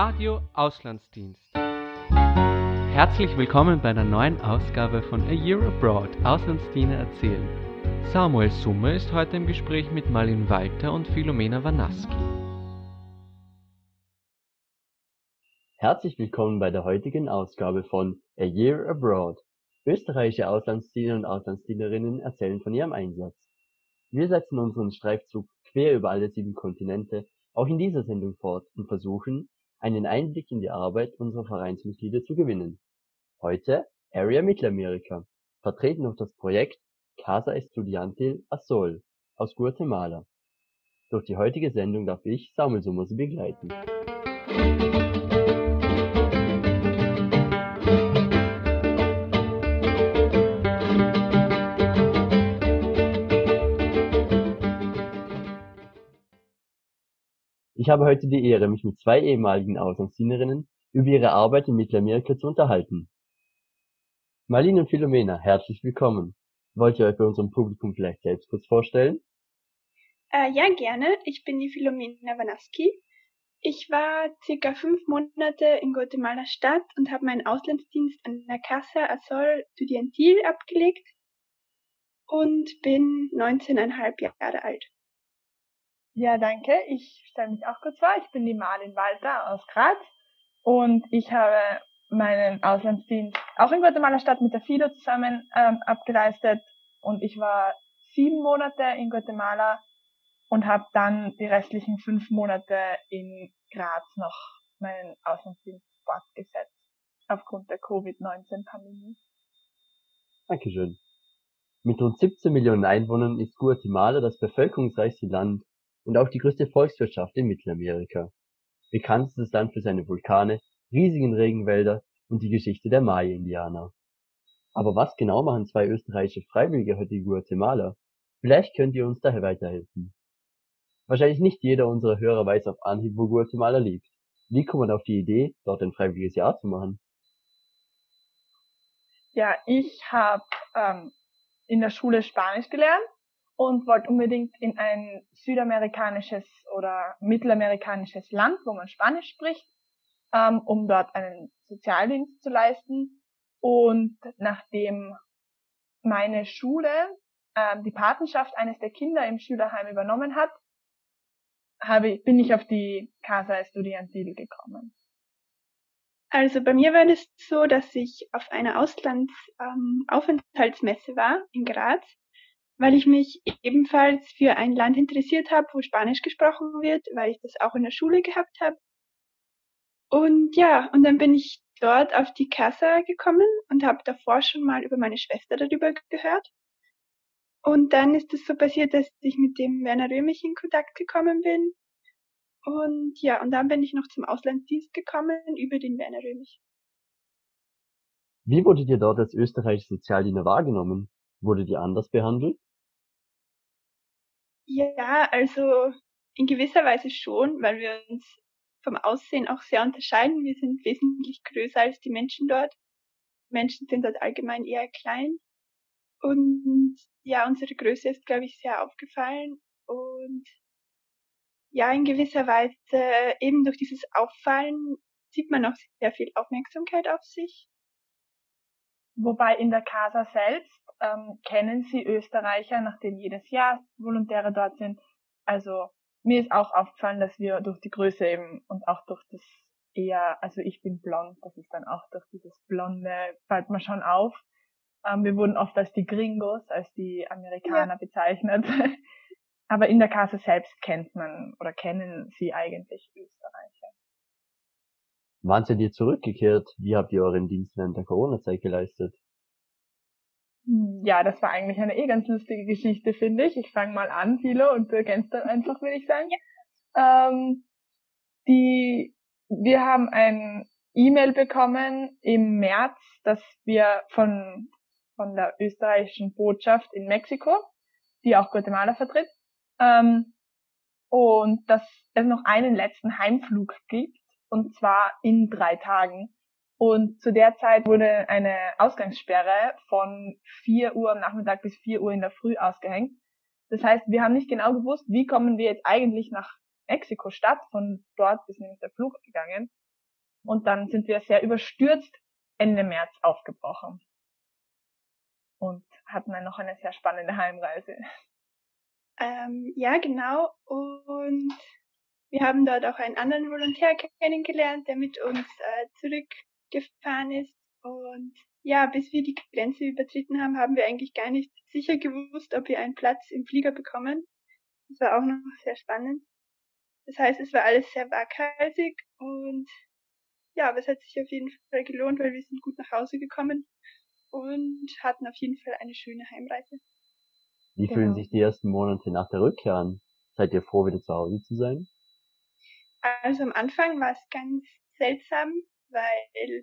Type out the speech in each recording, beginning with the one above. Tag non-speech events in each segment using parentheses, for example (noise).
Radio Auslandsdienst. Herzlich willkommen bei einer neuen Ausgabe von A Year Abroad Auslandsdiener erzählen. Samuel Summe ist heute im Gespräch mit Marlin Walter und Philomena Wanaski. Herzlich willkommen bei der heutigen Ausgabe von A Year Abroad. Österreichische Auslandsdiener und Auslandsdienerinnen erzählen von ihrem Einsatz. Wir setzen unseren Streifzug quer über alle sieben Kontinente auch in dieser Sendung fort und versuchen, einen Einblick in die Arbeit unserer Vereinsmitglieder zu gewinnen. Heute Area Mittelamerika, vertreten durch das Projekt Casa Estudiantil Azul aus Guatemala. Durch die heutige Sendung darf ich, Samuel Sommer, Sie begleiten. Ich habe heute die Ehre, mich mit zwei ehemaligen Auslandsdienerinnen über ihre Arbeit in Mittelamerika zu unterhalten. Marlene und Philomena, herzlich willkommen. Wollt ihr euch bei unserem Publikum vielleicht selbst kurz vorstellen? Äh, ja, gerne. Ich bin die Philomena Wanaski. Ich war circa fünf Monate in Guatemala Stadt und habe meinen Auslandsdienst an der Casa Azul Estudiantil abgelegt und bin 19,5 Jahre alt. Ja, danke. Ich stelle mich auch kurz vor. Ich bin die Marlin Walter aus Graz und ich habe meinen Auslandsdienst auch in Guatemala Stadt mit der FIDO zusammen ähm, abgeleistet und ich war sieben Monate in Guatemala und habe dann die restlichen fünf Monate in Graz noch meinen Auslandsdienst fortgesetzt aufgrund der Covid-19-Pandemie. Dankeschön. Mit rund 17 Millionen Einwohnern ist Guatemala das bevölkerungsreichste Land und auch die größte Volkswirtschaft in Mittelamerika. Bekannt ist das Land für seine Vulkane, riesigen Regenwälder und die Geschichte der Maya-Indianer. Aber was genau machen zwei österreichische Freiwillige heute in Guatemala? Vielleicht könnt ihr uns daher weiterhelfen. Wahrscheinlich nicht jeder unserer Hörer weiß auf Anhieb, wo Guatemala liegt. Wie kommt man auf die Idee, dort ein freiwilliges Jahr zu machen? Ja, ich habe ähm, in der Schule Spanisch gelernt und wollte unbedingt in ein südamerikanisches oder mittelamerikanisches Land, wo man Spanisch spricht, ähm, um dort einen Sozialdienst zu leisten. Und nachdem meine Schule ähm, die Patenschaft eines der Kinder im Schülerheim übernommen hat, habe, bin ich auf die Casa Estudiantil gekommen. Also bei mir war das so, dass ich auf einer Auslandsaufenthaltsmesse ähm, war in Graz weil ich mich ebenfalls für ein Land interessiert habe, wo Spanisch gesprochen wird, weil ich das auch in der Schule gehabt habe. Und ja, und dann bin ich dort auf die Casa gekommen und habe davor schon mal über meine Schwester darüber gehört. Und dann ist es so passiert, dass ich mit dem Werner Römich in Kontakt gekommen bin. Und ja, und dann bin ich noch zum Auslandsdienst gekommen über den Werner Römich. Wie wurdet ihr dort als österreichische Sozialdiener wahrgenommen? Wurdet ihr anders behandelt? Ja, also in gewisser Weise schon, weil wir uns vom Aussehen auch sehr unterscheiden. Wir sind wesentlich größer als die Menschen dort. Menschen sind dort allgemein eher klein. Und ja, unsere Größe ist, glaube ich, sehr aufgefallen. Und ja, in gewisser Weise eben durch dieses Auffallen sieht man auch sehr viel Aufmerksamkeit auf sich. Wobei in der Casa selbst ähm, kennen Sie Österreicher, nachdem jedes Jahr Volontäre dort sind. Also mir ist auch aufgefallen, dass wir durch die Größe eben und auch durch das eher, also ich bin blond, das ist dann auch durch dieses Blonde, fällt mir schon auf. Ähm, wir wurden oft als die Gringos, als die Amerikaner ja. bezeichnet. (laughs) Aber in der Casa selbst kennt man oder kennen sie eigentlich Österreicher. Wann seid ihr zurückgekehrt? Wie habt ihr euren Dienst während der Corona-Zeit geleistet? Hm, ja, das war eigentlich eine eh ganz lustige Geschichte, finde ich. Ich fange mal an, Philo, und du ergänzt dann einfach, würde ich sagen. Ja. Ähm, die, wir haben ein E-Mail bekommen im März, dass wir von, von der österreichischen Botschaft in Mexiko, die auch Guatemala vertritt, ähm, und dass es noch einen letzten Heimflug gibt, und zwar in drei Tagen. Und zu der Zeit wurde eine Ausgangssperre von 4 Uhr am Nachmittag bis 4 Uhr in der Früh ausgehängt. Das heißt, wir haben nicht genau gewusst, wie kommen wir jetzt eigentlich nach Mexiko-Stadt. Von dort ist nämlich der Flug gegangen. Und dann sind wir sehr überstürzt Ende März aufgebrochen. Und hatten dann noch eine sehr spannende Heimreise. Ähm, ja, genau. Und wir haben dort auch einen anderen Volontär kennengelernt, der mit uns äh, zurückgefahren ist. Und ja, bis wir die Grenze übertreten haben, haben wir eigentlich gar nicht sicher gewusst, ob wir einen Platz im Flieger bekommen. Das war auch noch sehr spannend. Das heißt, es war alles sehr waghalsig und ja, aber es hat sich auf jeden Fall gelohnt, weil wir sind gut nach Hause gekommen und hatten auf jeden Fall eine schöne Heimreise. Wie Genau. fühlen sich die ersten Monate nach der Rückkehr an? Seid ihr froh, wieder zu Hause zu sein? Also am Anfang war es ganz seltsam, weil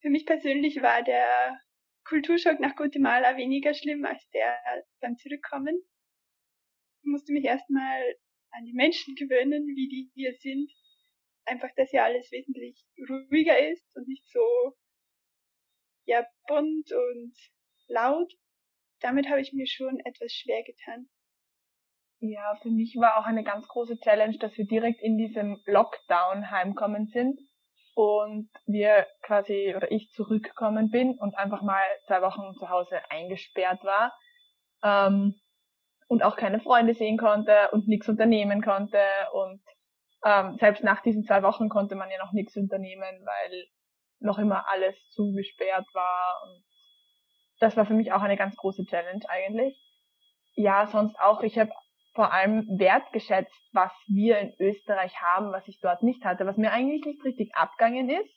für mich persönlich war der Kulturschock nach Guatemala weniger schlimm als der beim Zurückkommen. Ich musste mich erstmal an die Menschen gewöhnen, wie die hier sind. Einfach, dass hier alles wesentlich ruhiger ist und nicht so ja bunt und laut. Damit habe ich mir schon etwas schwer getan. Ja, für mich war auch eine ganz große Challenge, dass wir direkt in diesem Lockdown heimkommen sind und wir quasi oder ich zurückgekommen bin und einfach mal zwei Wochen zu Hause eingesperrt war ähm, und auch keine Freunde sehen konnte und nichts unternehmen konnte. Und ähm, selbst nach diesen zwei Wochen konnte man ja noch nichts unternehmen, weil noch immer alles zugesperrt war. Und das war für mich auch eine ganz große Challenge eigentlich. Ja, sonst auch, ich habe vor allem wertgeschätzt, was wir in Österreich haben, was ich dort nicht hatte, was mir eigentlich nicht richtig abgangen ist,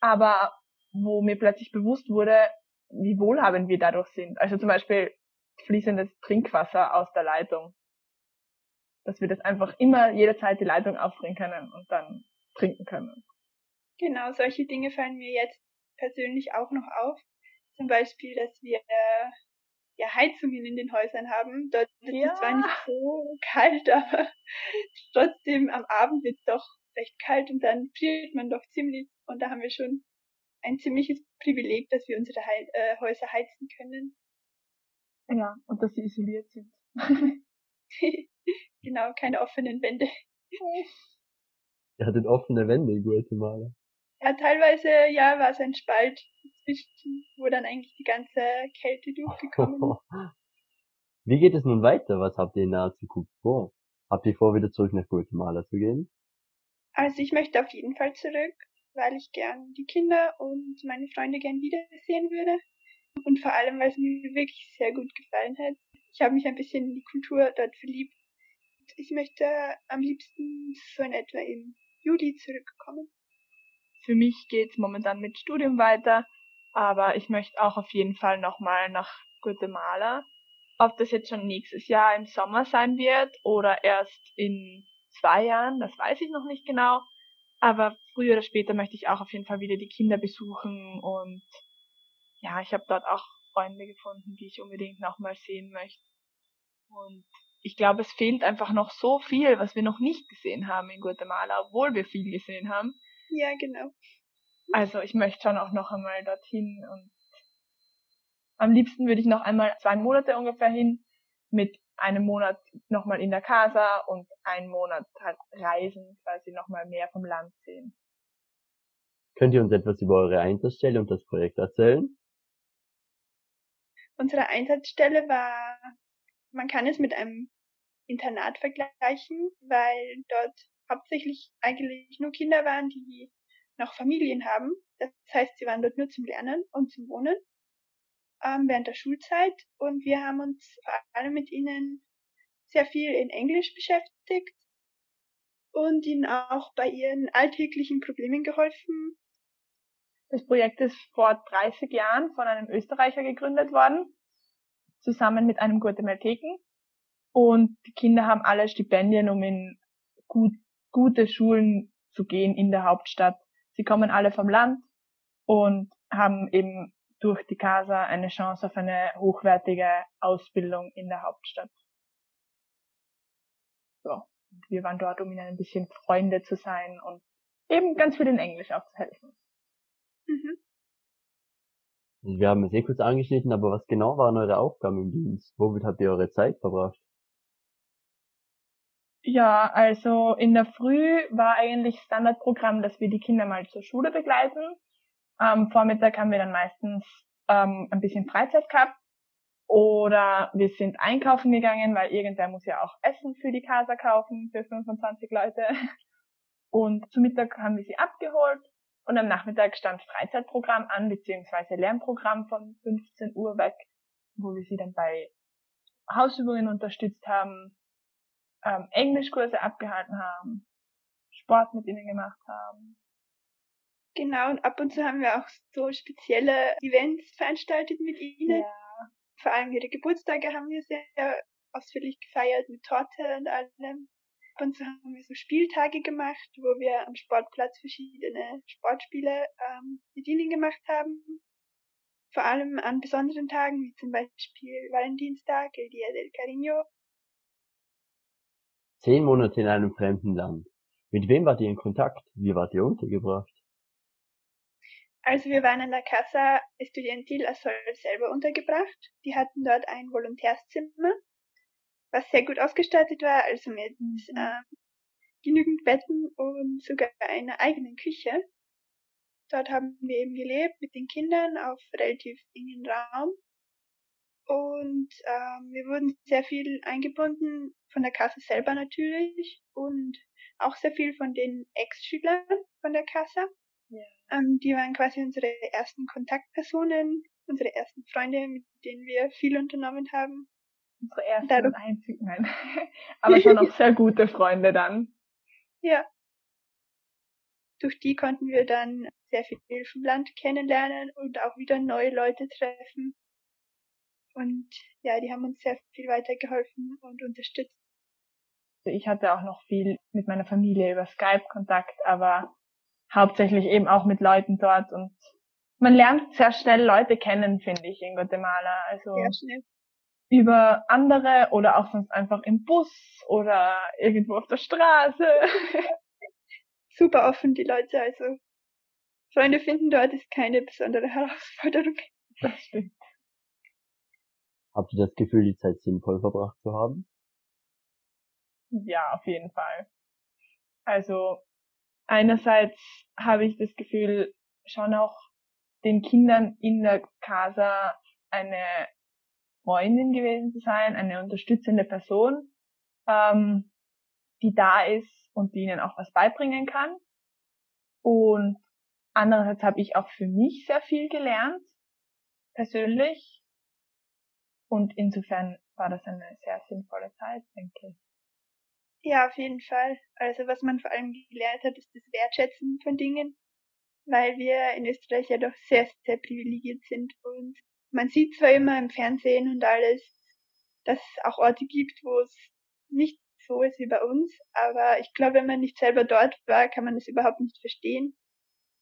aber wo mir plötzlich bewusst wurde, wie wohlhabend wir dadurch sind. Also zum Beispiel fließendes Trinkwasser aus der Leitung. Dass wir das einfach immer jederzeit die Leitung aufbringen können und dann trinken können. Genau, solche Dinge fallen mir jetzt persönlich auch noch auf. Zum Beispiel, dass wir ja Heizungen in den Häusern haben. Dort ist Ja. es zwar nicht so (laughs) kalt, aber trotzdem am Abend wird es doch recht kalt und dann friert man doch ziemlich. Und da haben wir schon ein ziemliches Privileg, dass wir unsere Hei äh, Häuser heizen können. Ja, und dass sie isoliert sind. (laughs) genau, keine offenen Wände. (laughs) Ihr hattet offene Wände in Guatemala. Ja, teilweise ja war es ein Spalt zwischen, wo dann eigentlich die ganze Kälte durchgekommen ist. (laughs) Wie geht es nun weiter? Was habt ihr in naher Zukunft vor? Habt ihr vor, wieder zurück nach Guatemala zu gehen? Also ich möchte auf jeden Fall zurück, weil ich gern die Kinder und meine Freunde gern wiedersehen würde. Und vor allem, weil es mir wirklich sehr gut gefallen hat. Ich habe mich ein bisschen in die Kultur dort verliebt. Ich möchte am liebsten so in etwa im Juli zurückkommen. Für mich geht's momentan mit Studium weiter, aber ich möchte auch auf jeden Fall nochmal nach Guatemala. Ob das jetzt schon nächstes Jahr im Sommer sein wird oder erst in zwei Jahren, das weiß ich noch nicht genau. Aber früher oder später möchte ich auch auf jeden Fall wieder die Kinder besuchen und ja, ich habe dort auch Freunde gefunden, die ich unbedingt nochmal sehen möchte. Und ich glaube, es fehlt einfach noch so viel, was wir noch nicht gesehen haben in Guatemala, obwohl wir viel gesehen haben. Ja, genau. Also ich möchte schon auch noch einmal dorthin und am liebsten würde ich noch einmal zwei Monate ungefähr hin, mit einem Monat nochmal in der Casa und einen Monat halt reisen, quasi nochmal mehr vom Land sehen. Könnt ihr uns etwas über eure Einsatzstelle und das Projekt erzählen? Unsere Einsatzstelle war, man kann es mit einem Internat vergleichen, weil dort hauptsächlich eigentlich nur Kinder waren, die noch Familien haben. Das heißt, sie waren dort nur zum Lernen und zum Wohnen ähm, während der Schulzeit und wir haben uns vor allem mit ihnen sehr viel in Englisch beschäftigt und ihnen auch bei ihren alltäglichen Problemen geholfen. Das Projekt ist vor 30 Jahren von einem Österreicher gegründet worden, zusammen mit einem Guatemalteken. Und die Kinder haben alle Stipendien, um in gut, gute Schulen zu gehen in der Hauptstadt. Sie kommen alle vom Land und haben eben durch die Casa eine Chance auf eine hochwertige Ausbildung in der Hauptstadt. So. Und wir waren dort, um ihnen ein bisschen Freunde zu sein und eben ganz viel in Englisch auch zu helfen. Mhm. Wir haben es eh kurz angeschnitten, aber was genau waren eure Aufgaben im Dienst? Womit habt ihr eure Zeit verbracht? Ja, also in der Früh war eigentlich Standardprogramm, dass wir die Kinder mal zur Schule begleiten. Am Vormittag haben wir dann meistens ähm, ein bisschen Freizeit gehabt oder wir sind einkaufen gegangen, weil irgendwer muss ja auch Essen für die Casa kaufen, für 25 Leute. (laughs) Und zu Mittag haben wir sie abgeholt und am Nachmittag stand Freizeitprogramm an, beziehungsweise Lernprogramm von 15 Uhr weg, wo wir sie dann bei Hausübungen unterstützt haben, ähm, Englischkurse abgehalten haben, Sport mit ihnen gemacht haben. Genau, und ab und zu haben wir auch so spezielle Events veranstaltet mit ihnen. Ja. Vor allem ihre Geburtstage haben wir sehr ausführlich gefeiert mit Torte und allem. Ab und zu haben wir so Spieltage gemacht, wo wir am Sportplatz verschiedene Sportspiele ähm, mit ihnen gemacht haben. Vor allem an besonderen Tagen, wie zum Beispiel Valentinstag, El Día del Cariño Zehn Monate in einem fremden Land. Mit wem wart ihr in Kontakt? Wie wart ihr untergebracht? Also wir waren in der Casa Estudiantil Azul selber untergebracht. Die hatten dort ein Volontärszimmer, was sehr gut ausgestattet war, also mit äh, genügend Betten und sogar einer eigenen Küche. Dort haben wir eben gelebt mit den Kindern auf relativ engen Raum und ähm, wir wurden sehr viel eingebunden von der Kasse selber natürlich und auch sehr viel von den Ex-Schülern von der Kasse. Ja. Ähm, die waren quasi unsere ersten Kontaktpersonen, unsere ersten Freunde, mit denen wir viel unternommen haben. Unsere ersten Dadurch, und einzigen, nein. (laughs) Aber schon noch sehr gute Freunde dann. Ja. Durch die konnten wir dann sehr viel vom Land kennenlernen und auch wieder neue Leute treffen. Und ja, die haben uns sehr viel weitergeholfen und unterstützt. Ich hatte auch noch viel mit meiner Familie über Skype Kontakt, aber hauptsächlich eben auch mit Leuten dort und man lernt sehr schnell Leute kennen, finde ich, in Guatemala. Also über andere oder auch sonst einfach im Bus oder irgendwo auf der Straße. (laughs) Super offen die Leute, also Freunde finden dort ist keine besondere Herausforderung. Das stimmt. Habt ihr das Gefühl, die Zeit sinnvoll verbracht zu haben? Ja, auf jeden Fall. Also einerseits habe ich das Gefühl, schon auch den Kindern in der Casa eine Freundin gewesen zu sein, eine unterstützende Person, ähm, die da ist und die ihnen auch was beibringen kann. Und andererseits habe ich auch für mich sehr viel gelernt, persönlich, und insofern war das eine sehr sinnvolle Zeit, denke ich. Ja, auf jeden Fall. Also was man vor allem gelernt hat, ist das Wertschätzen von Dingen, weil wir in Österreich ja doch sehr, sehr privilegiert sind und man sieht zwar immer im Fernsehen und alles, dass es auch Orte gibt, wo es nicht so ist wie bei uns, aber ich glaube, wenn man nicht selber dort war, kann man es überhaupt nicht verstehen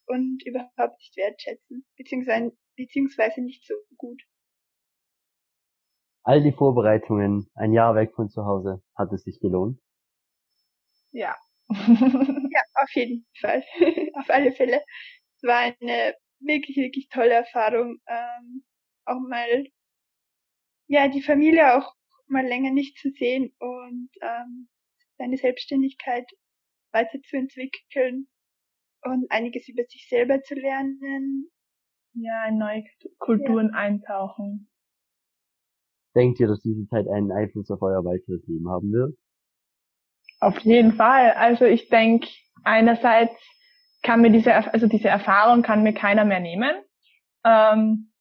und überhaupt nicht wertschätzen, beziehungsweise, beziehungsweise nicht so gut. All die Vorbereitungen, ein Jahr weg von zu Hause, hat es sich gelohnt? Ja. (laughs) ja, auf jeden Fall. (laughs) auf alle Fälle. Es war eine wirklich, wirklich tolle Erfahrung. Ähm, auch mal, ja, die Familie auch mal länger nicht zu sehen und ähm, seine Selbstständigkeit weiterzuentwickeln und einiges über sich selber zu lernen. Ja, in neue Kulturen ja. eintauchen. Denkt ihr, dass diese Zeit einen Einfluss auf euer weiteres Leben haben wird? Auf jeden Fall. Also ich denke, einerseits kann mir diese, also diese Erfahrung kann mir keiner mehr nehmen. Ähm,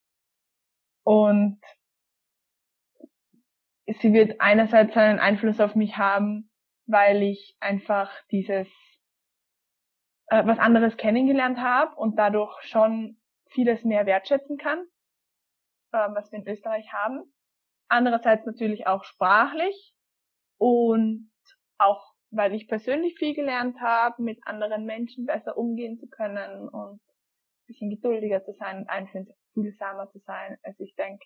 und sie wird einerseits einen Einfluss auf mich haben, weil ich einfach dieses äh, was anderes kennengelernt habe und dadurch schon vieles mehr wertschätzen kann, äh, was wir in Österreich haben andererseits natürlich auch sprachlich und auch weil ich persönlich viel gelernt habe, mit anderen Menschen besser umgehen zu können und ein bisschen geduldiger zu sein und einfühlsamer zu sein. Also ich denke,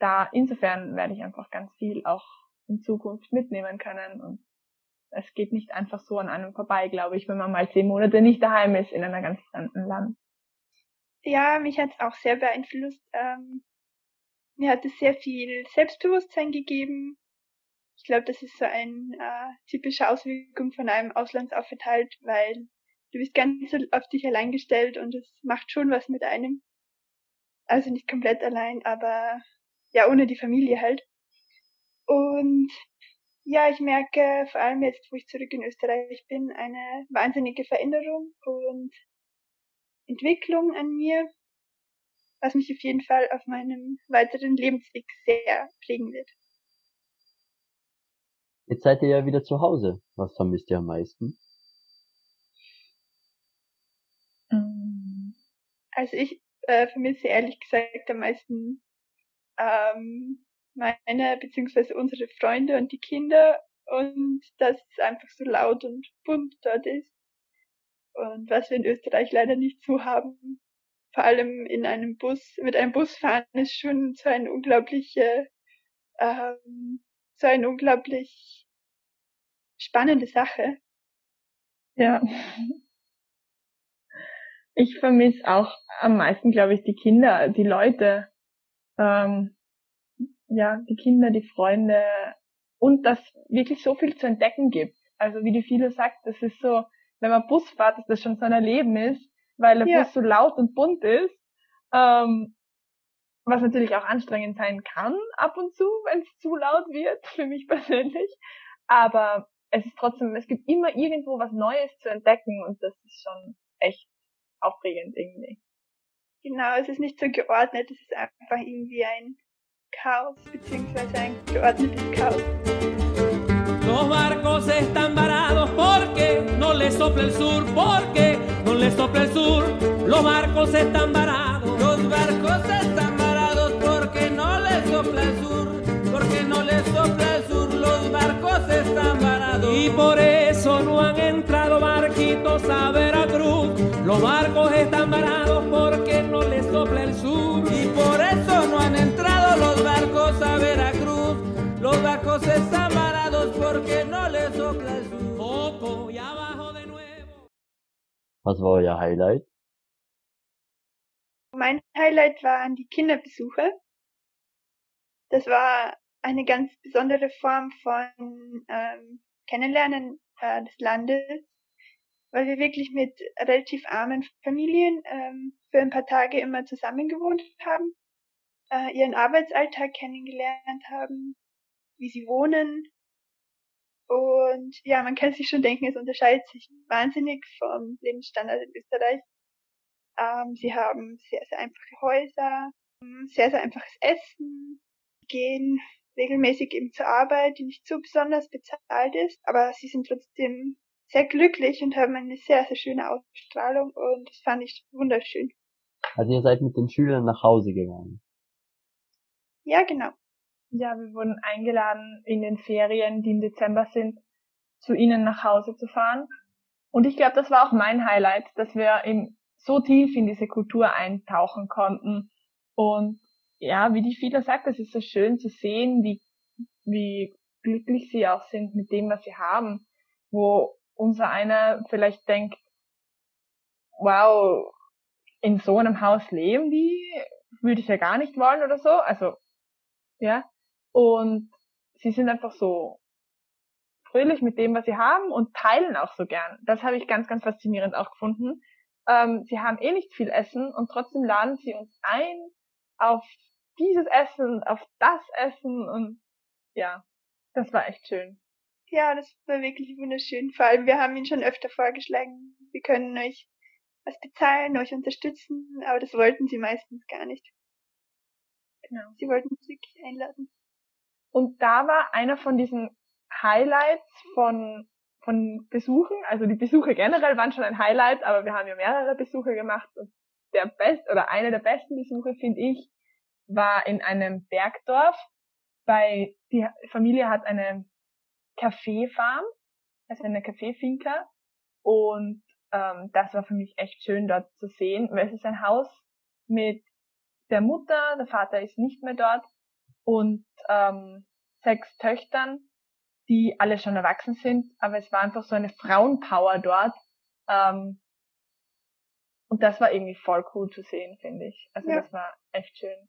da insofern werde ich einfach ganz viel auch in Zukunft mitnehmen können und es geht nicht einfach so an einem vorbei, glaube ich, wenn man mal zehn Monate nicht daheim ist in einem ganz fremden Land. Ja, mich hat es auch sehr beeinflusst. Ähm, mir hat es sehr viel Selbstbewusstsein gegeben. Ich glaube, das ist so ein äh, typische Auswirkung von einem Auslandsaufenthalt, weil du bist ganz auf dich allein gestellt und es macht schon was mit einem. Also nicht komplett allein, aber ja, ohne die Familie halt. Und ja, ich merke vor allem jetzt, wo ich zurück in Österreich bin, eine wahnsinnige Veränderung und Entwicklung an mir, was mich auf jeden Fall auf meinem weiteren Lebensweg sehr prägen wird. Jetzt seid ihr ja wieder zu Hause. Was vermisst ihr am meisten? Mm. Also ich äh, vermisse ehrlich gesagt am meisten ähm, meine beziehungsweise unsere Freunde und die Kinder und dass es einfach so laut und bunt dort ist. Und was wir in Österreich leider nicht so haben, vor allem in einem Bus, mit einem Bus fahren ist schon so eine unglaubliche, ähm, so eine unglaublich spannende Sache. Ja. Ich vermisse auch am meisten, glaube ich, die Kinder, die Leute. Ähm, ja, die Kinder, die Freunde und dass wirklich so viel zu entdecken gibt. Also wie die viele sagt, das ist so, wenn man Bus fährt, dass das schon so ein Erleben ist, weil der ja. Bus so laut und bunt ist. Ähm, was natürlich auch anstrengend sein kann ab und zu, wenn es zu laut wird, (laughs) für mich persönlich. Aber es ist trotzdem, es gibt immer irgendwo was Neues zu entdecken und das ist schon echt aufregend irgendwie. Genau, es ist nicht so geordnet, es ist einfach irgendwie ein Chaos, beziehungsweise ein geordnetes Chaos. Los barcos están varados porque no les sopla el sur, porque no les sopla el sur. Los barcos están varados. Los barcos están varados porque no les sopla el sur, porque no les sopla el sur. Los barcos están varados. Y por eso no han entrado barquitos a Veracruz. Los barcos Was war euer Highlight? Mein Highlight waren die Kinderbesuche. Das war eine ganz besondere Form von ähm, Kennenlernen äh, des Landes weil wir wirklich mit relativ armen Familien ähm, für ein paar Tage immer zusammen gewohnt haben, äh, ihren Arbeitsalltag kennengelernt haben, wie sie wohnen. Und ja, man kann sich schon denken, es unterscheidet sich wahnsinnig vom Lebensstandard in Österreich. Ähm, sie haben sehr, sehr einfache Häuser, sehr, sehr einfaches Essen, gehen regelmäßig eben zur Arbeit, die nicht so besonders bezahlt ist, aber sie sind trotzdem sehr glücklich und haben eine sehr, sehr schöne Ausstrahlung und das fand ich wunderschön. Also ihr seid mit den Schülern nach Hause gegangen? Ja, genau. Ja, wir wurden eingeladen, in den Ferien, die im Dezember sind, zu ihnen nach Hause zu fahren. Und ich glaube, das war auch mein Highlight, dass wir eben so tief in diese Kultur eintauchen konnten. Und ja, wie die Fila sagt, es ist so schön zu sehen, wie, wie glücklich sie auch sind mit dem, was sie haben, wo unser einer vielleicht denkt, wow, in so einem Haus leben die, würde ich ja gar nicht wollen oder so. Also, ja. Und sie sind einfach so fröhlich mit dem, was sie haben und teilen auch so gern. Das habe ich ganz, ganz faszinierend auch gefunden. Ähm, sie haben eh nicht viel Essen und trotzdem laden sie uns ein auf dieses Essen, auf das Essen und ja, das war echt schön. Ja, das war wirklich wunderschön. Vor allem, wir haben ihn schon öfter vorgeschlagen, wir können euch was bezahlen, euch unterstützen, aber das wollten sie meistens gar nicht. Genau. Sie wollten uns wirklich einladen. Und da war einer von diesen Highlights von, von Besuchen, also die Besuche generell waren schon ein Highlight, aber wir haben ja mehrere Besuche gemacht. Und der best oder einer der besten Besuche, finde ich, war in einem Bergdorf, weil die Familie hat eine Kaffeefarm, also eine Kaffeefinca. Und ähm, das war für mich echt schön dort zu sehen, weil es ist ein Haus mit der Mutter, der Vater ist nicht mehr dort und ähm, sechs Töchtern, die alle schon erwachsen sind, aber es war einfach so eine Frauenpower dort. Ähm, und das war irgendwie voll cool zu sehen, finde ich. Also ja. das war echt schön.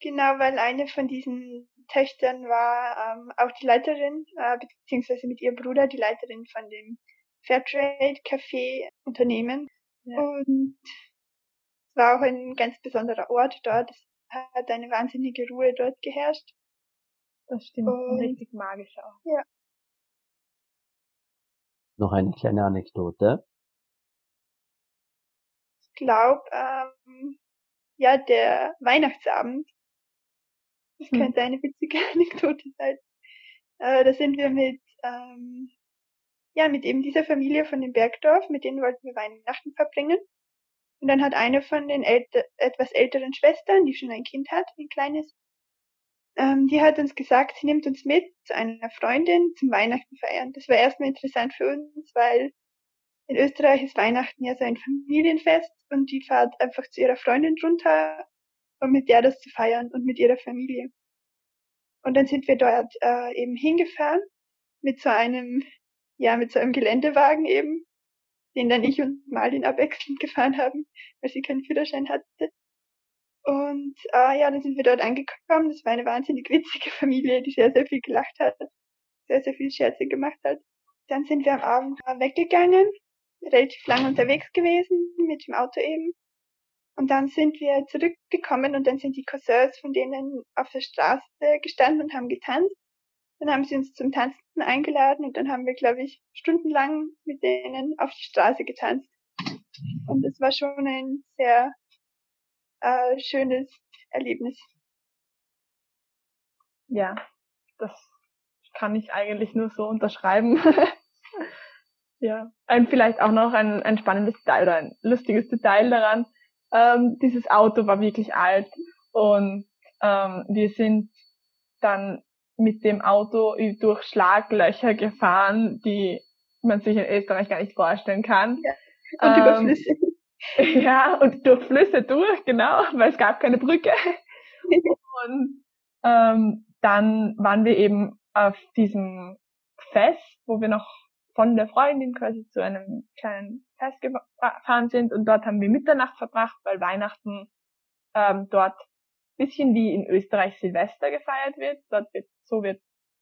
Genau, weil eine von diesen Töchtern war ähm, auch die Leiterin, äh, beziehungsweise mit ihrem Bruder die Leiterin von dem Fairtrade Café Unternehmen. Ja. Und es war auch ein ganz besonderer Ort dort. Es hat eine wahnsinnige Ruhe dort geherrscht. Das stimmt. Und- richtig magisch auch. Noch eine kleine Anekdote. Ich glaube, ähm, ja, der Weihnachtsabend. Das Hm. könnte eine witzige (laughs) Anekdote sein. Äh, da sind wir mit, ähm, ja, mit eben dieser Familie von dem Bergdorf, mit denen wollten wir Weihnachten verbringen. Und dann hat eine von den älter, etwas älteren Schwestern, die schon ein Kind hat, ein kleines, ähm, die hat uns gesagt, sie nimmt uns mit zu einer Freundin zum Weihnachten feiern. Das war erstmal interessant für uns, weil in Österreich ist Weihnachten ja so ein Familienfest und die fahrt einfach zu ihrer Freundin runter, um mit der das zu feiern und mit ihrer Familie. Und dann sind wir dort äh, eben hingefahren mit so einem, ja, mit so einem Geländewagen eben, den dann ich und Marlin abwechselnd gefahren haben, weil sie keinen Führerschein hatte. Und äh, ja, dann sind wir dort angekommen. Das war eine wahnsinnig witzige Familie, die sehr, sehr viel gelacht hat, sehr, sehr viel Scherze gemacht hat. Dann sind wir am Abend weggegangen, relativ lang unterwegs gewesen, mit dem Auto eben. Und dann sind wir zurückgekommen und dann sind die Cousins von denen auf der Straße gestanden und haben getanzt. Dann haben sie uns zum Tanzen eingeladen und dann haben wir, glaube ich, stundenlang mit denen auf die Straße getanzt. Und es war schon ein sehr äh, schönes Erlebnis. Ja, das kann ich eigentlich nur so unterschreiben. (laughs) ja. Und vielleicht auch noch ein, ein spannendes Detail oder ein lustiges Detail daran. Ähm, dieses Auto war wirklich alt und ähm, wir sind dann mit dem Auto durch Schlaglöcher gefahren, die man sich in Österreich gar nicht vorstellen kann. Und Ähm, über Flüsse. (laughs) Ja, und durch Flüsse durch, genau, weil es gab keine Brücke. (laughs) Und ähm, dann waren wir eben auf diesem Fest, wo wir noch von der Freundin quasi zu einem kleinen Fest gefahren sind und dort haben wir Mitternacht verbracht, weil Weihnachten ähm, dort bisschen wie in Österreich Silvester gefeiert wird. Dort wird, so wird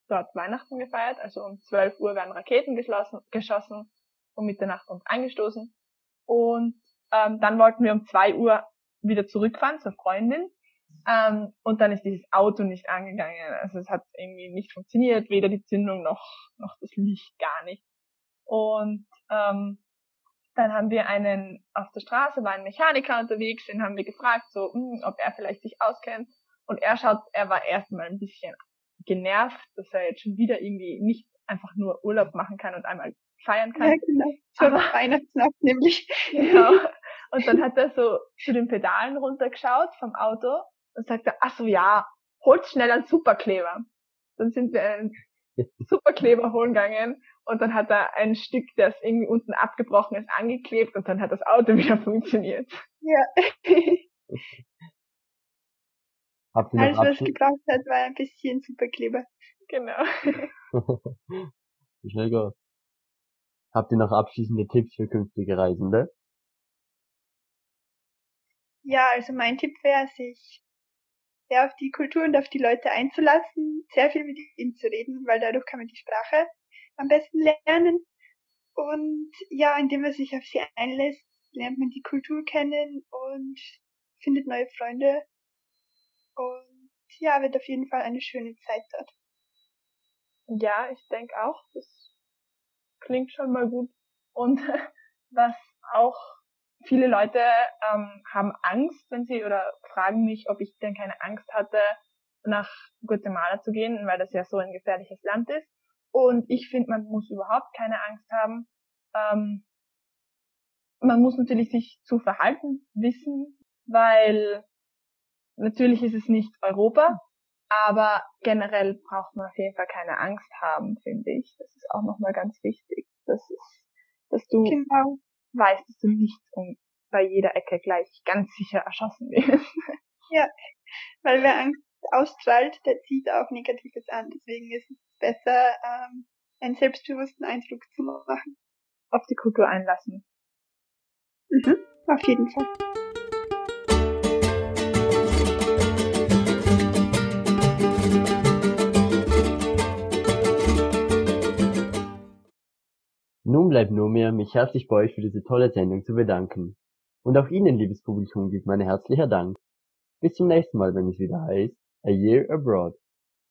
dort Weihnachten gefeiert. Also um 12 Uhr werden Raketen geschlossen, geschossen, um Mitternacht uns angestoßen. Und ähm, dann wollten wir um 2 Uhr wieder zurückfahren zur Freundin. Ähm, und dann ist dieses Auto nicht angegangen. Also es hat irgendwie nicht funktioniert, weder die Zündung noch, noch das Licht gar nicht. Und ähm, dann haben wir einen auf der Straße, war ein Mechaniker unterwegs, den haben wir gefragt, so, hm, ob er vielleicht sich auskennt. Und er schaut, er war erstmal ein bisschen genervt, dass er jetzt schon wieder irgendwie nicht einfach nur Urlaub machen kann und einmal feiern kann. Ja, genau. Zur Aber- Weihnachtsnacht nämlich. Genau. Und dann hat er so zu den Pedalen runtergeschaut vom Auto und sagte, ach so, ja, holt schnell einen Superkleber. Dann sind wir einen Superkleber holen gegangen und dann hat er ein Stück, das irgendwie unten abgebrochen ist, angeklebt und dann hat das Auto (laughs) wieder funktioniert. Ja. (laughs) Habt ihr Alles, noch was gebraucht hat, war ein bisschen Superkleber. Genau. (laughs) Schnell geht's. Habt ihr noch abschließende Tipps für künftige Reisende? Ja, also mein Tipp wäre, sich sehr auf die Kultur und auf die Leute einzulassen, sehr viel mit ihnen zu reden, weil dadurch kann man die Sprache am besten lernen. Und ja, indem man sich auf sie einlässt, lernt man die Kultur kennen und findet neue Freunde. Und ja, wird auf jeden Fall eine schöne Zeit dort. Ja, ich denke auch, das klingt schon mal gut. Und (laughs) was auch viele Leute ähm, haben Angst, wenn sie oder fragen mich, ob ich denn keine Angst hatte, nach Guatemala zu gehen, weil das ja so ein gefährliches Land ist. Und ich finde, man muss überhaupt keine Angst haben. Ähm, man muss natürlich sich zu verhalten wissen, weil natürlich ist es nicht Europa, aber generell braucht man auf jeden Fall keine Angst haben, finde ich. Das ist auch nochmal ganz wichtig. Das ist, dass du Genau. weißt, dass du nicht um bei jeder Ecke gleich ganz sicher erschossen wirst. Weil wer Angst ausstrahlt, der zieht auch Negatives an. Deswegen ist es besser ähm, einen selbstbewussten Eindruck zu machen. Auf die Kultur einlassen. Mhm, auf jeden Fall. Nun bleibt nur mehr, mich herzlich bei euch für diese tolle Sendung zu bedanken. Und auch Ihnen, liebes Publikum, gilt mein herzlicher Dank. Bis zum nächsten Mal, wenn es wieder heißt A Year Abroad.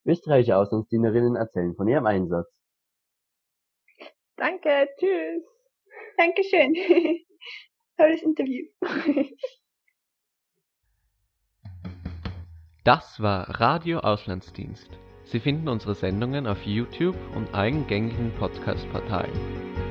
Österreichische Auslandsdienerinnen erzählen von ihrem Einsatz. Danke, tschüss. Dankeschön. (laughs) Tolles Interview. Das war Radio Auslandsdienst. Sie finden unsere Sendungen auf YouTube und allen gängigen Podcast-Portalen.